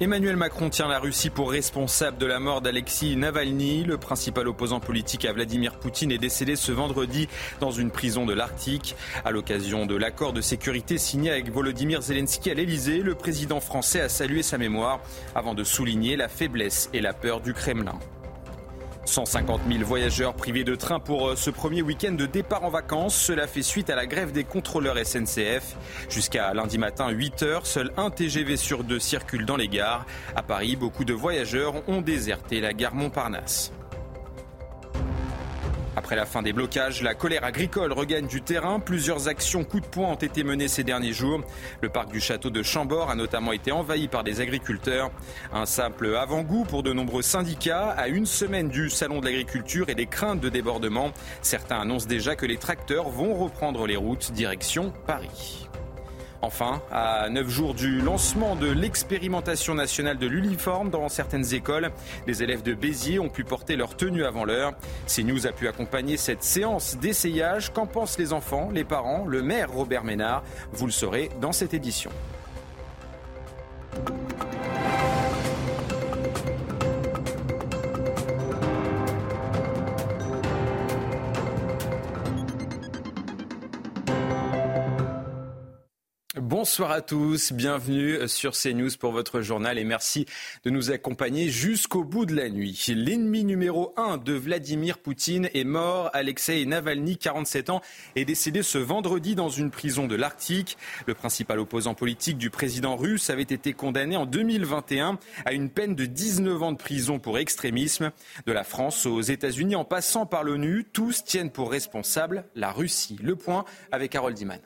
Emmanuel Macron tient la Russie pour responsable de la mort d'Alexis Navalny. Le principal opposant politique à Vladimir Poutine est décédé ce vendredi dans une prison de l'Arctique. À l'occasion de l'accord de sécurité signé avec Volodymyr Zelensky à l'Elysée, le président français a salué sa mémoire avant de souligner la faiblesse et la peur du Kremlin. 150 000 voyageurs privés de train pour euh, ce premier week-end de départ en vacances. Cela fait suite à la grève des contrôleurs SNCF. Jusqu'à lundi matin, 8 heures, seul un TGV sur deux circule dans les gares. À Paris, beaucoup de voyageurs ont déserté la gare Montparnasse. Après la fin des blocages, la colère agricole regagne du terrain. Plusieurs actions coup de poing ont été menées ces derniers jours. Le parc du château de Chambord a notamment été envahi par des agriculteurs. Un simple avant-goût pour de nombreux syndicats. À une semaine du salon de l'agriculture et des craintes de débordement, certains annoncent déjà que les tracteurs vont reprendre les routes direction Paris. Enfin, à neuf jours du lancement de l'expérimentation nationale de l'uniforme dans certaines écoles, les élèves de Béziers ont pu porter leur tenue avant l'heure. CNews a pu accompagner cette séance d'essayage. Qu'en pensent les enfants, les parents, le maire Robert Ménard? Vous le saurez dans cette édition. Bonsoir à tous, bienvenue sur CNews pour votre journal et merci de nous accompagner jusqu'au bout de la nuit. L'ennemi numéro 1 de Vladimir Poutine est mort. Alexei Navalny, 47 ans, est décédé ce vendredi dans une prison de l'Arctique. Le principal opposant politique du président russe avait été condamné en 2021 à une peine de 19 ans de prison pour extrémisme. De la France aux États-Unis en passant par l'ONU, tous tiennent pour responsable la Russie. Le point avec Harold Diman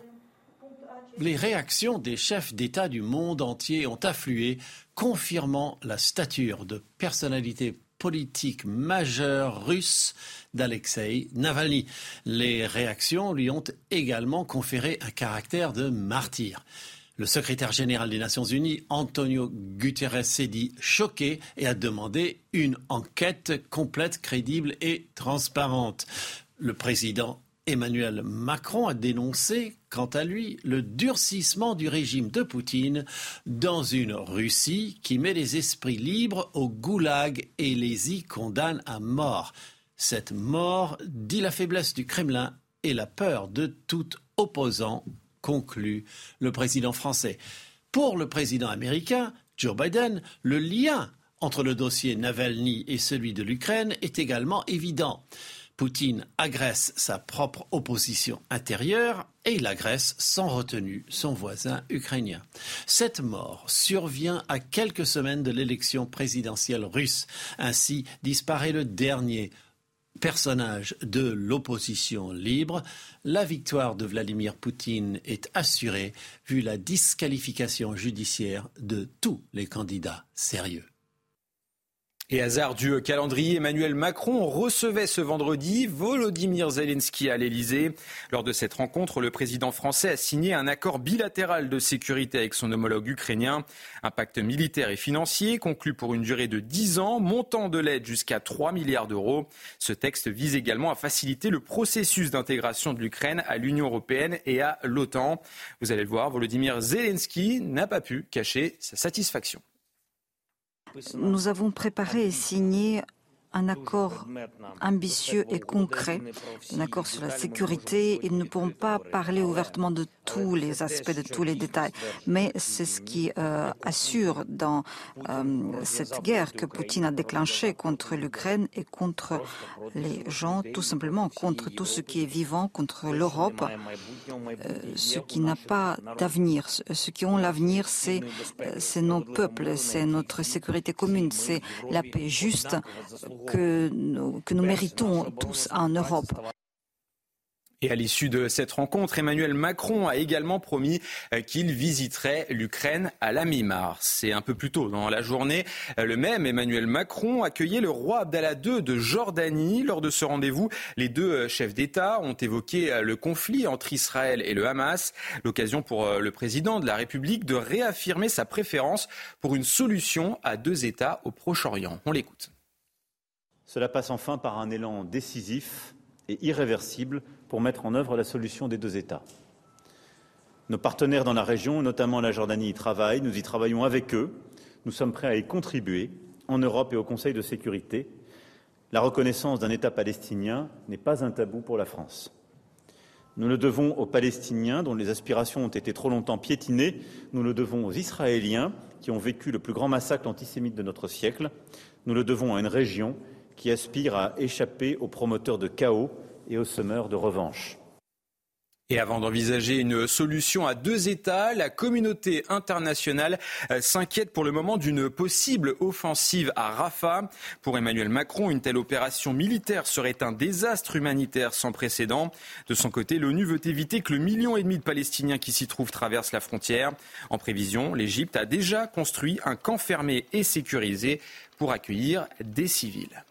les réactions des chefs d'État du monde entier ont afflué, confirmant la stature de personnalité politique majeure russe d'Alexei Navalny. Les réactions lui ont également conféré un caractère de martyr. Le secrétaire général des Nations Unies, Antonio Guterres, s'est dit choqué et a demandé une enquête complète, crédible et transparente. Le président Emmanuel Macron a dénoncé, quant à lui, le durcissement du régime de Poutine dans une Russie qui met les esprits libres au goulag et les y condamne à mort. Cette mort dit la faiblesse du Kremlin et la peur de tout opposant, conclut le président français. Pour le président américain, Joe Biden, le lien entre le dossier Navalny et celui de l'Ukraine est également évident. Poutine agresse sa propre opposition intérieure et il agresse sans retenue son voisin ukrainien. Cette mort survient à quelques semaines de l'élection présidentielle russe. Ainsi disparaît le dernier personnage de l'opposition libre. La victoire de Vladimir Poutine est assurée vu la disqualification judiciaire de tous les candidats sérieux. Et hasard du calendrier, Emmanuel Macron recevait ce vendredi Volodymyr Zelensky à l'Elysée. Lors de cette rencontre, le président français a signé un accord bilatéral de sécurité avec son homologue ukrainien. Un pacte militaire et financier conclu pour une durée de 10 ans, montant de l'aide jusqu'à 3 milliards d'euros. Ce texte vise également à faciliter le processus d'intégration de l'Ukraine à l'Union européenne et à l'OTAN. Vous allez le voir, Volodymyr Zelensky n'a pas pu cacher sa satisfaction. Nous avons préparé et signé un accord ambitieux et concret, un accord sur la sécurité. Ils ne pourront pas parler ouvertement de tous les aspects, de tous les détails, mais c'est ce qui euh, assure dans euh, cette guerre que Poutine a déclenchée contre l'Ukraine et contre les gens, tout simplement contre tout ce qui est vivant, contre l'Europe, euh, ce qui n'a pas d'avenir. Ce qui ont l'avenir, c'est nos peuples, c'est notre sécurité commune, c'est la paix juste que nous, méritons tous en Europe. Et à l'issue de cette rencontre, Emmanuel Macron a également promis euh, qu'il visiterait l'Ukraine à la mi-mars. C'est un peu plus tôt dans la journée. Euh, le même Emmanuel Macron accueillait le roi Abdallah II de Jordanie. Lors de ce rendez-vous, les deux euh, chefs d'État ont évoqué le conflit entre Israël et le Hamas. L'occasion pour le président de la République de réaffirmer sa préférence pour une solution à deux États au Proche-Orient. On l'écoute. Cela passe enfin par un élan décisif et irréversible pour mettre en œuvre la solution des deux États. Nos partenaires dans la région, notamment la Jordanie, y travaillent. Nous y travaillons avec eux. Nous sommes prêts à y contribuer en Europe et au Conseil de sécurité. La reconnaissance d'un État palestinien n'est pas un tabou pour la France. Nous le devons aux Palestiniens dont les aspirations ont été trop longtemps piétinées. Nous le devons aux Israéliens qui ont vécu le plus grand massacre antisémite de notre siècle. Nous le devons à une région qui aspire à échapper aux promoteurs de chaos et aux semeurs de revanche. Et avant d'envisager une solution à deux États, la communauté internationale euh, s'inquiète pour le moment d'une possible offensive à Rafah. Pour Emmanuel Macron, une telle opération militaire serait un désastre humanitaire sans précédent. De son côté, l'ONU veut éviter que le million et demi de Palestiniens qui s'y trouvent traversent la frontière. En prévision, l'Égypte a déjà construit un camp fermé et sécurisé pour accueillir des civils.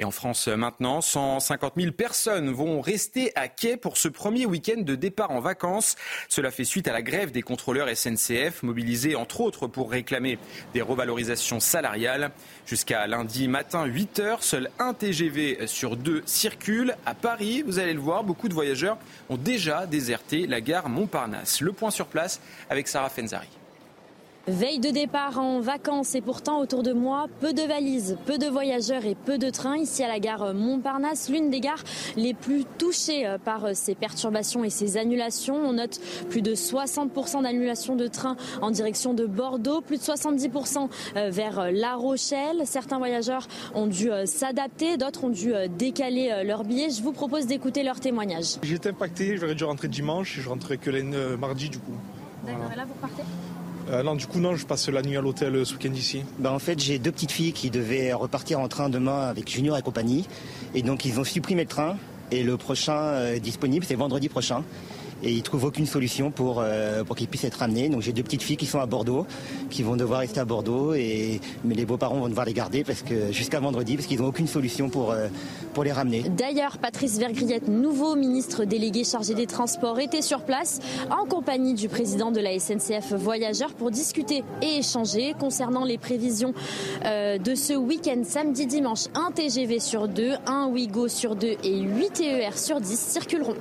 Et en France maintenant, 150 000 personnes vont rester à quai pour ce premier week-end de départ en vacances. Cela fait suite à la grève des contrôleurs SNCF, mobilisés entre autres pour réclamer des revalorisations salariales. Jusqu'à lundi matin, 8 heures, seul un TGV sur deux circule. À Paris, vous allez le voir, beaucoup de voyageurs ont déjà déserté la gare Montparnasse. Le point sur place avec Sarah Fenzari. Veille de départ en vacances et pourtant autour de moi, peu de valises, peu de voyageurs et peu de trains ici à la gare Montparnasse, l'une des gares les plus touchées euh, par euh, ces perturbations et ces annulations. On note plus de 60% d'annulations de trains en direction de Bordeaux, plus de 70% euh, vers La Rochelle. Certains voyageurs ont dû s'adapter, d'autres ont dû décaler leur billet. Je vous propose d'écouter leur témoignage. J'étais impacté, j'aurais dû rentrer dimanche, je rentrais que lundi, mardi du coup. D'accord, et là vous partez euh, non, du coup, non, je passe la nuit à l'hôtel euh, ce week-end ici. Ben, en fait, j'ai deux petites filles qui devaient repartir en train demain avec Junior et compagnie. Et donc, ils ont supprimé le train. Et le prochain euh, disponible, c'est vendredi prochain et ils trouvent aucune solution pour, euh, qu'ils puissent être amenés. Donc j'ai deux petites filles qui sont à Bordeaux, qui vont devoir rester à Bordeaux, mais les beaux-parents vont devoir les garder parce que jusqu'à vendredi, parce qu'ils n'ont aucune solution pour, euh, pour les ramener. D'ailleurs, Patrice Vergriette, nouveau ministre délégué chargé des Transports, était sur place en compagnie du président de la SNCF Voyageurs pour discuter et échanger concernant les prévisions euh, de ce week-end samedi-dimanche. Un TGV sur deux, un Ouigo sur deux et 8 TER sur 10 circuleront.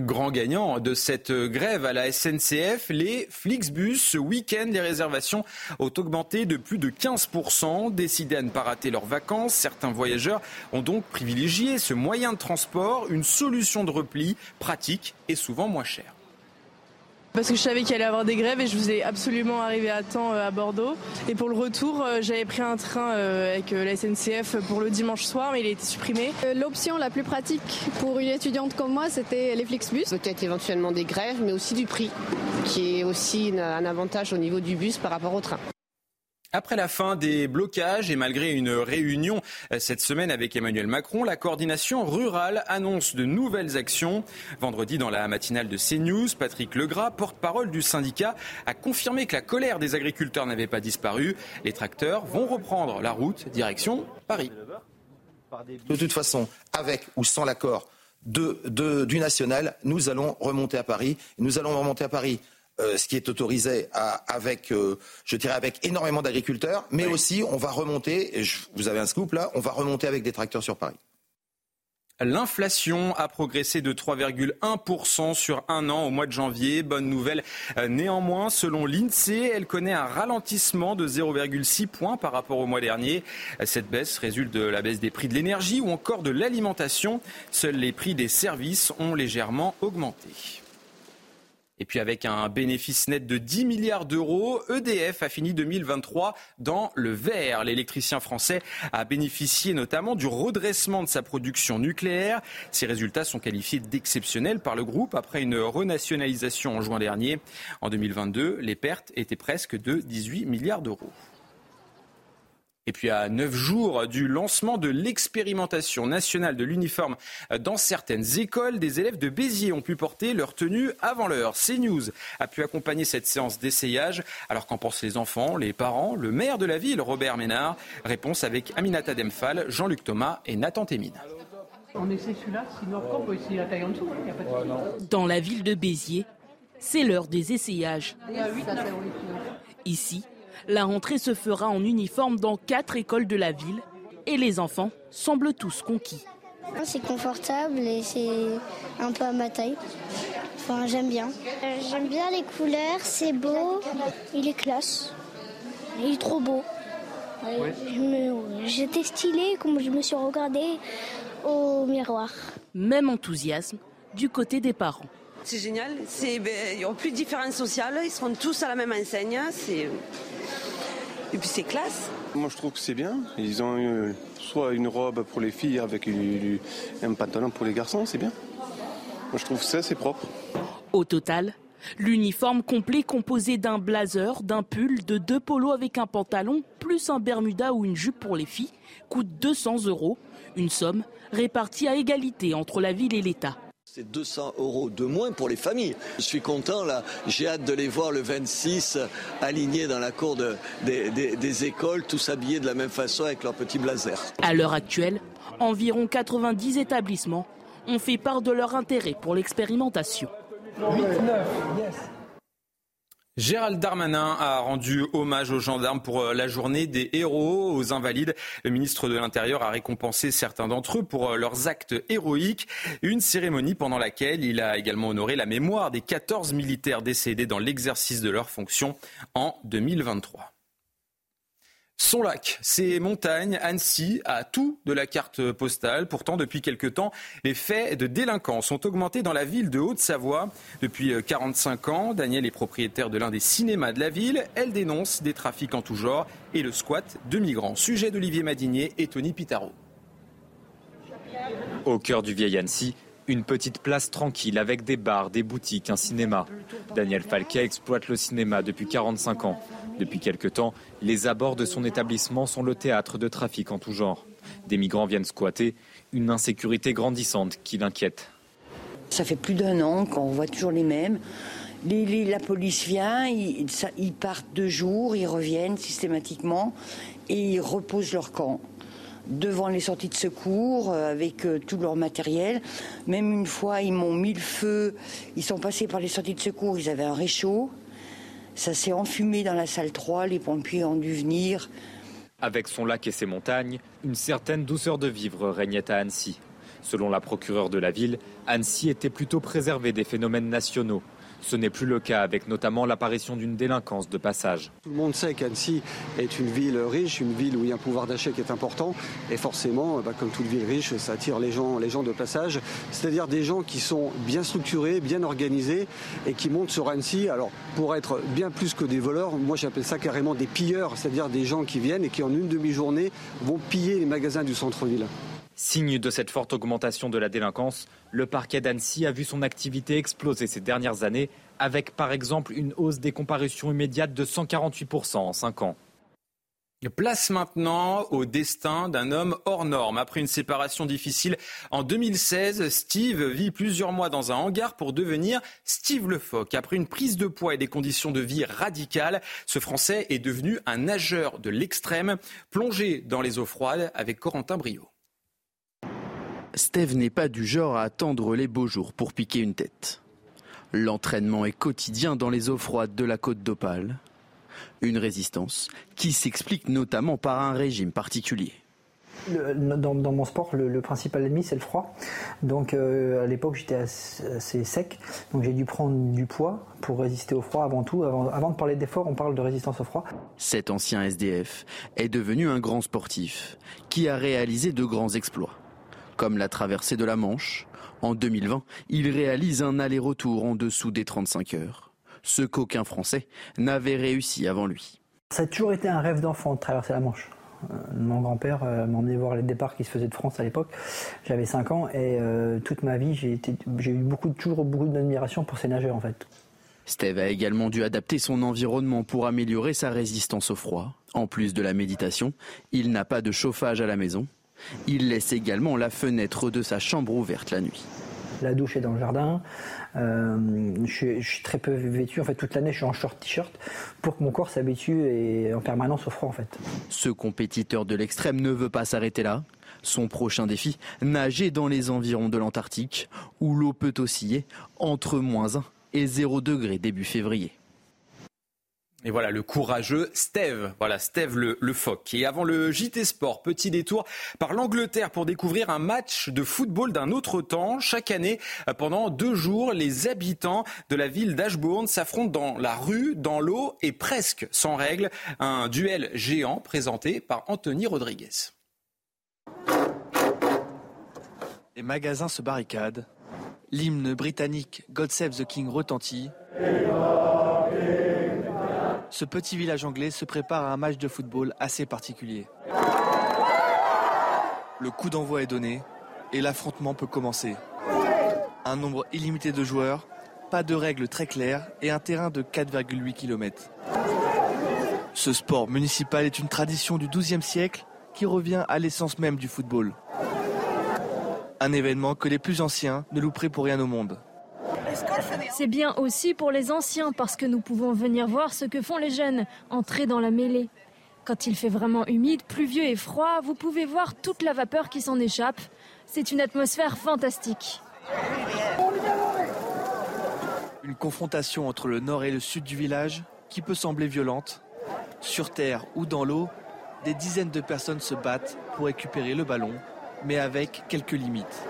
Grand gagnant de cette grève à la SNCF, les Flixbus. Ce week-end, les réservations ont augmenté de plus de 15%. Décidés à ne pas rater leurs vacances, certains voyageurs ont donc privilégié ce moyen de transport, une solution de repli pratique et souvent moins chère. Parce que je savais qu'il allait y avoir des grèves et je voulais absolument arriver à temps euh, à Bordeaux. Et pour le retour, euh, j'avais pris un train euh, avec la SNCF pour le dimanche soir, mais il a été supprimé. L'option la plus pratique pour une étudiante comme moi, c'était les Flixbus. Peut-être éventuellement des grèves, mais aussi du prix, qui est aussi un avantage au niveau du bus par rapport au train. Après la fin des blocages et malgré une réunion euh, cette semaine avec Emmanuel Macron, la coordination rurale annonce de nouvelles actions. Vendredi, dans la matinale de CNews, Patrick Legras, porte-parole du syndicat, a confirmé que la colère des agriculteurs n'avait pas disparu. Les tracteurs vont reprendre la route direction Paris. De toute façon, avec ou sans l'accord du national, nous allons remonter à Paris. Nous allons remonter à Paris euh, ce qui est autorisé avec, euh, je dirais, avec énormément d'agriculteurs, mais aussi on va remonter, et vous avez un scoop là, on va remonter avec des tracteurs sur Paris. L'inflation a progressé de 3,1% sur un an au mois de janvier. Bonne nouvelle. Euh, néanmoins, selon l'INSEE, elle connaît un ralentissement de 0,6 points par rapport au mois dernier. Cette baisse résulte de la baisse des prix de l'énergie ou encore de l'alimentation. Seuls les prix des services ont légèrement augmenté. Et puis avec un bénéfice net de 10 milliards d'euros, EDF a fini 2023 dans le vert. L'électricien français a bénéficié notamment du redressement de sa production nucléaire. Ces résultats sont qualifiés d'exceptionnels par le groupe après une renationalisation en juin dernier. En 2022, les pertes étaient presque de 18 milliards d'euros. Et puis à neuf jours du lancement de l'expérimentation nationale de l'uniforme dans certaines écoles, des élèves de Béziers ont pu porter leur tenue avant l'heure. CNews a pu accompagner cette séance d'essayage. Alors qu'en pensent les enfants, les parents, le maire de la ville, Robert Ménard? Réponse avec Aminata Demphal, Jean-Luc Thomas et Nathan Témine. On essaie celui-là, sinon on peut essayer la taille en dessous. Hein, dans la ville de Béziers, c'est l'heure des essayages. Ici, la rentrée se fera en uniforme dans quatre écoles de la ville et les enfants semblent tous conquis. C'est confortable et c'est un peu à ma taille. Enfin, j'aime bien. Euh, j'aime bien les couleurs, c'est beau, il est classe, il est trop beau. J'étais stylée comme je me suis regardée au miroir. Même enthousiasme du côté des parents. C'est génial, c'est, ben, il n'y a plus de différence sociale, ils seront tous à la même enseigne. C'est... Et puis c'est classe. Moi je trouve que c'est bien. Ils ont euh, soit une robe pour les filles avec un pantalon pour les garçons, c'est bien. Moi je trouve que ça c'est propre. Au total, l'uniforme complet composé d'un blazer, d'un pull, de deux polos avec un pantalon, plus un bermuda ou une jupe pour les filles, coûte 200 euros. Une somme répartie à égalité entre la ville et l'État. C'est 200 euros de moins pour les familles. Je suis content là, j'ai hâte de les voir le 26 alignés dans la cour des, écoles, tous habillés de la même façon avec leurs petits blazers. À l'heure actuelle, environ 90 établissements ont fait part de leur intérêt pour l'expérimentation. 8, 9, yes. Gérald Darmanin a rendu hommage aux gendarmes pour euh, la journée des héros, aux invalides. Le ministre de l'Intérieur a récompensé certains d'entre eux pour euh, leurs actes héroïques. Une cérémonie pendant laquelle il a également honoré la mémoire des 14 militaires décédés dans l'exercice de leurs fonctions en 2023. Son lac, ses montagnes, Annecy a tout de la carte postale. Pourtant, depuis quelque temps, les faits de délinquance ont augmenté dans la ville de Haute-Savoie. Depuis 45 euh, ans, Daniel est propriétaire de l'un des cinémas de la ville. Elle dénonce des trafics en tout genre et le squat de migrants. Sujet d'Olivier Madinier et Tony Pitaro. Au cœur du vieil Annecy, une petite place tranquille avec des bars, des boutiques, un cinéma. Daniel Falquet exploite le cinéma depuis 45 ans. Depuis quelque temps, les abords de son établissement sont le théâtre de trafic en tout genre. Des migrants viennent squatter, une insécurité grandissante qui l'inquiète. Ça fait plus d'un an qu'on voit toujours les mêmes. la police vient, ils, ils, partent deux jours, ils reviennent systématiquement et ils reposent leur camp devant les sorties de secours euh, avec euh, tout leur matériel. Même une fois, ils m'ont mis le feu. Ils sont passés par les sorties de secours, ils avaient un réchaud. Ça s'est enfumé dans la salle 3, les pompiers ont dû venir. Avec son lac et ses montagnes, une certaine douceur de vivre régnait à Annecy. Selon la procureure de la ville, Annecy était plutôt préservée des phénomènes nationaux. Ce n'est plus le cas avec notamment l'apparition d'une délinquance de passage. Tout le monde sait qu'Annecy est une ville riche, une ville où il y a un pouvoir d'achat qui est important. Et forcément, bah, comme toute ville riche, ça attire les gens, les gens de passage. C'est-à-dire des gens qui sont bien structurés, bien organisés et qui montent sur Annecy. Alors, pour être bien plus que des voleurs, moi j'appelle ça carrément des pilleurs, c'est-à-dire des gens qui viennent et qui en une demi-journée vont piller les magasins du centre-ville. Signe de cette forte augmentation de la délinquance, le parquet d'Annecy a vu son activité exploser ces dernières années, avec par exemple une hausse des comparutions immédiates de 148% en 5 ans. Place maintenant au destin d'un homme hors norme. Après une séparation difficile en 2016, Steve vit plusieurs mois dans un hangar pour devenir Steve Le Foc. Après une prise de poids et des conditions de vie radicales, ce Français est devenu un nageur de l'extrême, plongé dans les eaux froides avec Corentin Brio. Steve n'est pas du genre à attendre les beaux jours pour piquer une tête. L'entraînement est quotidien dans les eaux froides de la côte d'Opale. Une résistance qui s'explique notamment par un régime particulier. dans, mon sport, le, principal ennemi, c'est le froid. Donc euh, à l'époque, j'étais assez, sec. Donc j'ai dû prendre du poids pour résister au froid avant tout. Avant, avant de parler d'effort, on parle de résistance au froid. Cet ancien SDF est devenu un grand sportif qui a réalisé de grands exploits comme la traversée de la Manche. En 2020, il réalise un aller-retour en dessous des 35 heures, ce qu'aucun Français n'avait réussi avant lui. Ça a toujours été un rêve d'enfant de traverser la Manche. Euh, mon grand-père euh, m'a emmené voir les départs qui se faisaient de France à l'époque. J'avais 5 ans et euh, toute ma vie, j'ai eu beaucoup, toujours beaucoup d'admiration pour ces nageurs en fait. Steve a également dû adapter son environnement pour améliorer sa résistance au froid. En plus de la méditation, il n'a pas de chauffage à la maison. Il laisse également la fenêtre de sa chambre ouverte la nuit. La douche est dans le jardin. Euh, je, suis très peu vêtu. En fait, toute l'année, je suis en short t-shirt pour que mon corps s'habitue et en permanence au froid, en fait. Ce compétiteur de l'extrême ne veut pas s'arrêter là. Son prochain défi, nager dans les environs de l'Antarctique, où l'eau peut osciller entre moins 1 et 0 degré début février. Et voilà le courageux Steve, voilà Steve le, le, phoque. Et avant le JT Sport, petit détour par l'Angleterre pour découvrir un match de football d'un autre temps. Chaque année, pendant deux jours, les habitants de la ville d'Ashbourne s'affrontent dans la rue, dans l'eau et presque sans règle. Un duel géant présenté par Anthony Rodriguez. Les magasins se barricadent. L'hymne britannique God Save the King retentit ce petit village anglais se prépare à un match de football assez particulier. Le coup d'envoi est donné et l'affrontement peut commencer. Un nombre illimité de joueurs, pas de règles très claires et un terrain de 4,8 km. Ce sport municipal est une tradition du XIIe siècle qui revient à l'essence même du football. Un événement que les plus anciens ne louperaient pour rien au monde. C'est bien aussi pour les anciens parce que nous pouvons venir voir ce que font les jeunes, entrer dans la mêlée. Quand il fait vraiment humide, pluvieux et froid, vous pouvez voir toute la vapeur qui s'en échappe. C'est une atmosphère fantastique. Une confrontation entre le nord et le sud du village qui peut sembler violente. Sur terre ou dans l'eau, des dizaines de personnes se battent pour récupérer le ballon mais avec quelques limites.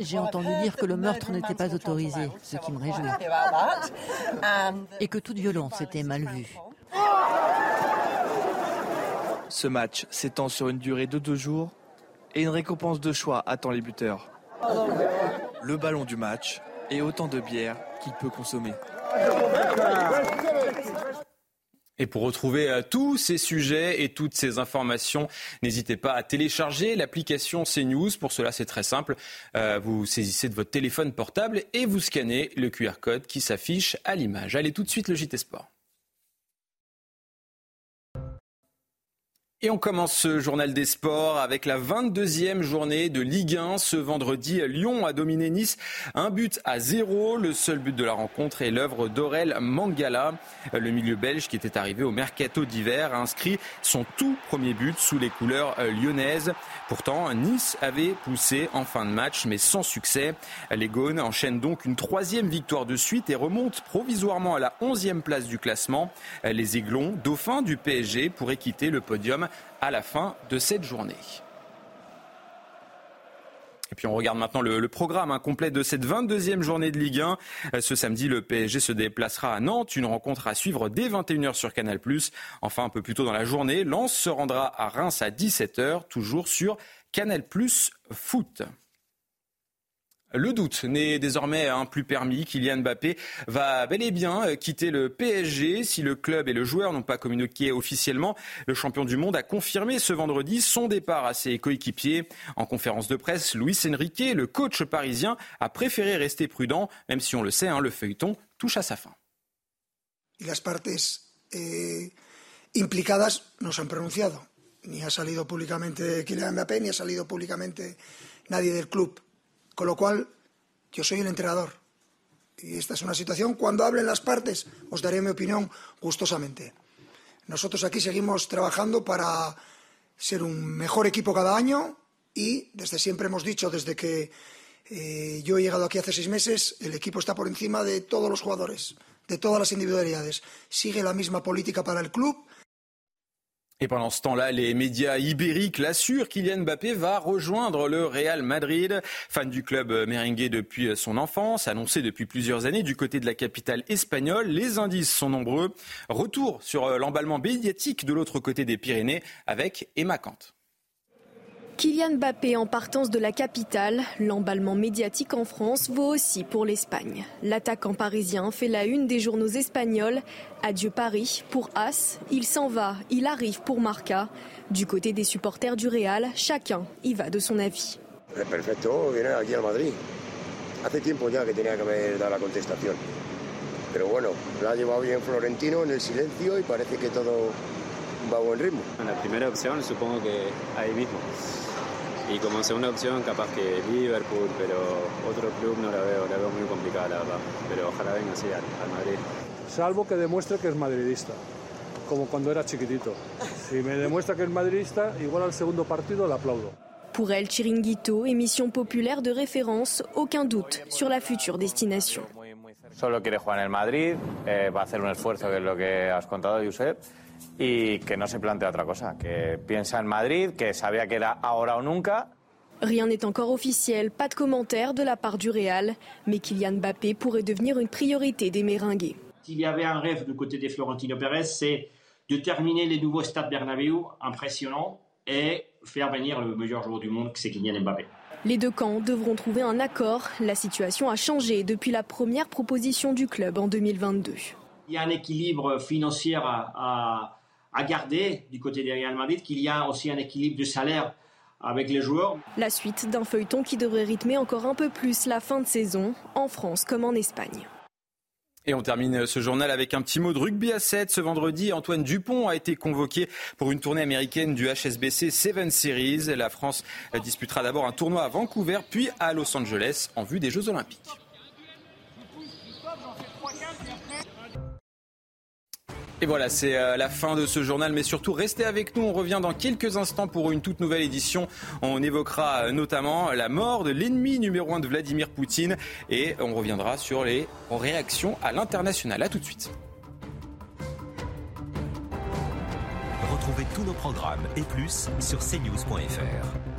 J'ai entendu dire que le meurtre n'était pas autorisé, ce qui me réjouit. Et que toute violence était mal vue. Ce match s'étend sur une durée de deux jours et une récompense de choix attend les buteurs. Le ballon du match et autant de bière qu'il peut consommer. Et pour retrouver euh, tous ces sujets et toutes ces informations, n'hésitez pas à télécharger l'application CNews. Pour cela, c'est très simple. Euh, vous saisissez de votre téléphone portable et vous scannez le QR code qui s'affiche à l'image. Allez tout de suite le JT Sport. Et on commence ce journal des sports avec la 22e journée de Ligue 1. Ce vendredi, Lyon a dominé Nice. Un but à zéro. Le seul but de la rencontre est l'œuvre d'Aurel Mangala. Le milieu belge qui était arrivé au mercato d'hiver a inscrit son tout premier but sous les couleurs lyonnaises. Pourtant, Nice avait poussé en fin de match, mais sans succès. Les Gaunes enchaînent donc une troisième victoire de suite et remontent provisoirement à la 11e place du classement. Les Aiglons, dauphins du PSG, pourraient quitter le podium à la fin de cette journée. Et puis on regarde maintenant le, programme hein, complet de cette 22e journée de Ligue 1. Euh, ce samedi, le PSG se déplacera à Nantes, une rencontre à suivre dès 21h sur Canal+. Enfin, un peu plus tôt dans la journée, Lens se rendra à Reims à 17h, toujours sur Canal+, Foot. Le doute n'est désormais un plus permis. Kylian Mbappé va bel et bien euh, quitter le PSG. Si le club et le joueur n'ont pas communiqué officiellement, le champion du monde a confirmé ce vendredi son départ à ses coéquipiers. En conférence de presse, Luis Enrique, le coach parisien, a préféré rester prudent, même si on le sait, hein, le feuilleton touche à sa fin. Las partes eh, implicadas no se han. Ni ha salido públicamente Kylian Mbappé, ni ha salido públicamente nadie del club. Con lo cual, yo soy el entrenador. Y esta es una situación, cuando hablen las partes, os daré mi opinión gustosamente. Nosotros aquí seguimos trabajando para ser un mejor equipo cada año y desde siempre hemos dicho, desde que eh, yo he llegado aquí hace seis meses, el equipo está por encima de todos los jugadores, de todas las individualidades. Sigue la misma política para el club Et pendant ce temps-là, les médias ibériques l'assurent, Kylian Mbappé va rejoindre le Real Madrid. Fan du club merengue depuis son enfance, annoncé depuis plusieurs années du côté de la capitale espagnole, les indices sont nombreux. Retour sur l'emballement médiatique de l'autre côté des Pyrénées avec Emma Kant. Kylian Mbappé en partance de la capitale, l'emballement médiatique en France vaut aussi pour l'Espagne. L'attaquant parisien fait la une des journaux espagnols. Adieu Paris pour As, il s'en va, il arrive pour Marca. Du côté des supporters du Real, chacun y va de son avis. Perfecto, viene aquí al Madrid. Hace tiempo ya que tenía que haber dado la contestación. Pero bueno, lo ha llevado bien Florentino en el silencio y parece que todo va a buen ritmo. La primera opción supongo que ahí mismo. Y como segunda opción capaz que Liverpool, pero otro club no la veo, la veo muy complicada la verdad. Pero ojalá venga así al, al Madrid. Salvo que demuestre que es madridista, como cuando era chiquitito. Si me demuestra que es madridista, igual al segundo partido le aplaudo. Pour elle, Chiringuito, émission populaire de référence, aucun doute sur la future destination. Solo quiere jugar en el Madrid, eh, va a hacer un esfuerzo, que es lo que has contado, Josep, y que no se plantea otra cosa, que piensa en Madrid, que sabía que era ahora o nunca. Rien n'est encore officiel, pas de commentaire de la part du Real, mais Kylian Mbappé pourrait devenir une priorité des Méringués. S'il y avait un rêve du côté de Florentino Pérez, c'est de terminer les nouveaux stades Bernabéu impressionnants et faire venir le meilleur joueur du monde, c'est Kylian Mbappé. Les deux camps devront trouver un accord. La situation a changé depuis la première proposition du club en 2022. Il y a un équilibre financier à, à, à garder du côté des Real Madrid, qu'il y a aussi un équilibre de salaire avec les joueurs. La suite d'un feuilleton qui devrait rythmer encore un peu plus la fin de saison, en France comme en Espagne. Et on termine ce journal avec un petit mot de rugby à 7. Ce vendredi, Antoine Dupont a été convoqué pour une tournée américaine du HSBC Seven Series. La France disputera d'abord un tournoi à Vancouver, puis à Los Angeles en vue des Jeux Olympiques. Et voilà, c'est euh, la fin de ce journal, mais surtout restez avec nous. On revient dans quelques instants pour une toute nouvelle édition. On évoquera euh, notamment la mort de l'ennemi numéro un de Vladimir Poutine et on reviendra sur les réactions à l'international. A tout de suite. Retrouvez tous nos programmes et plus sur cnews.fr.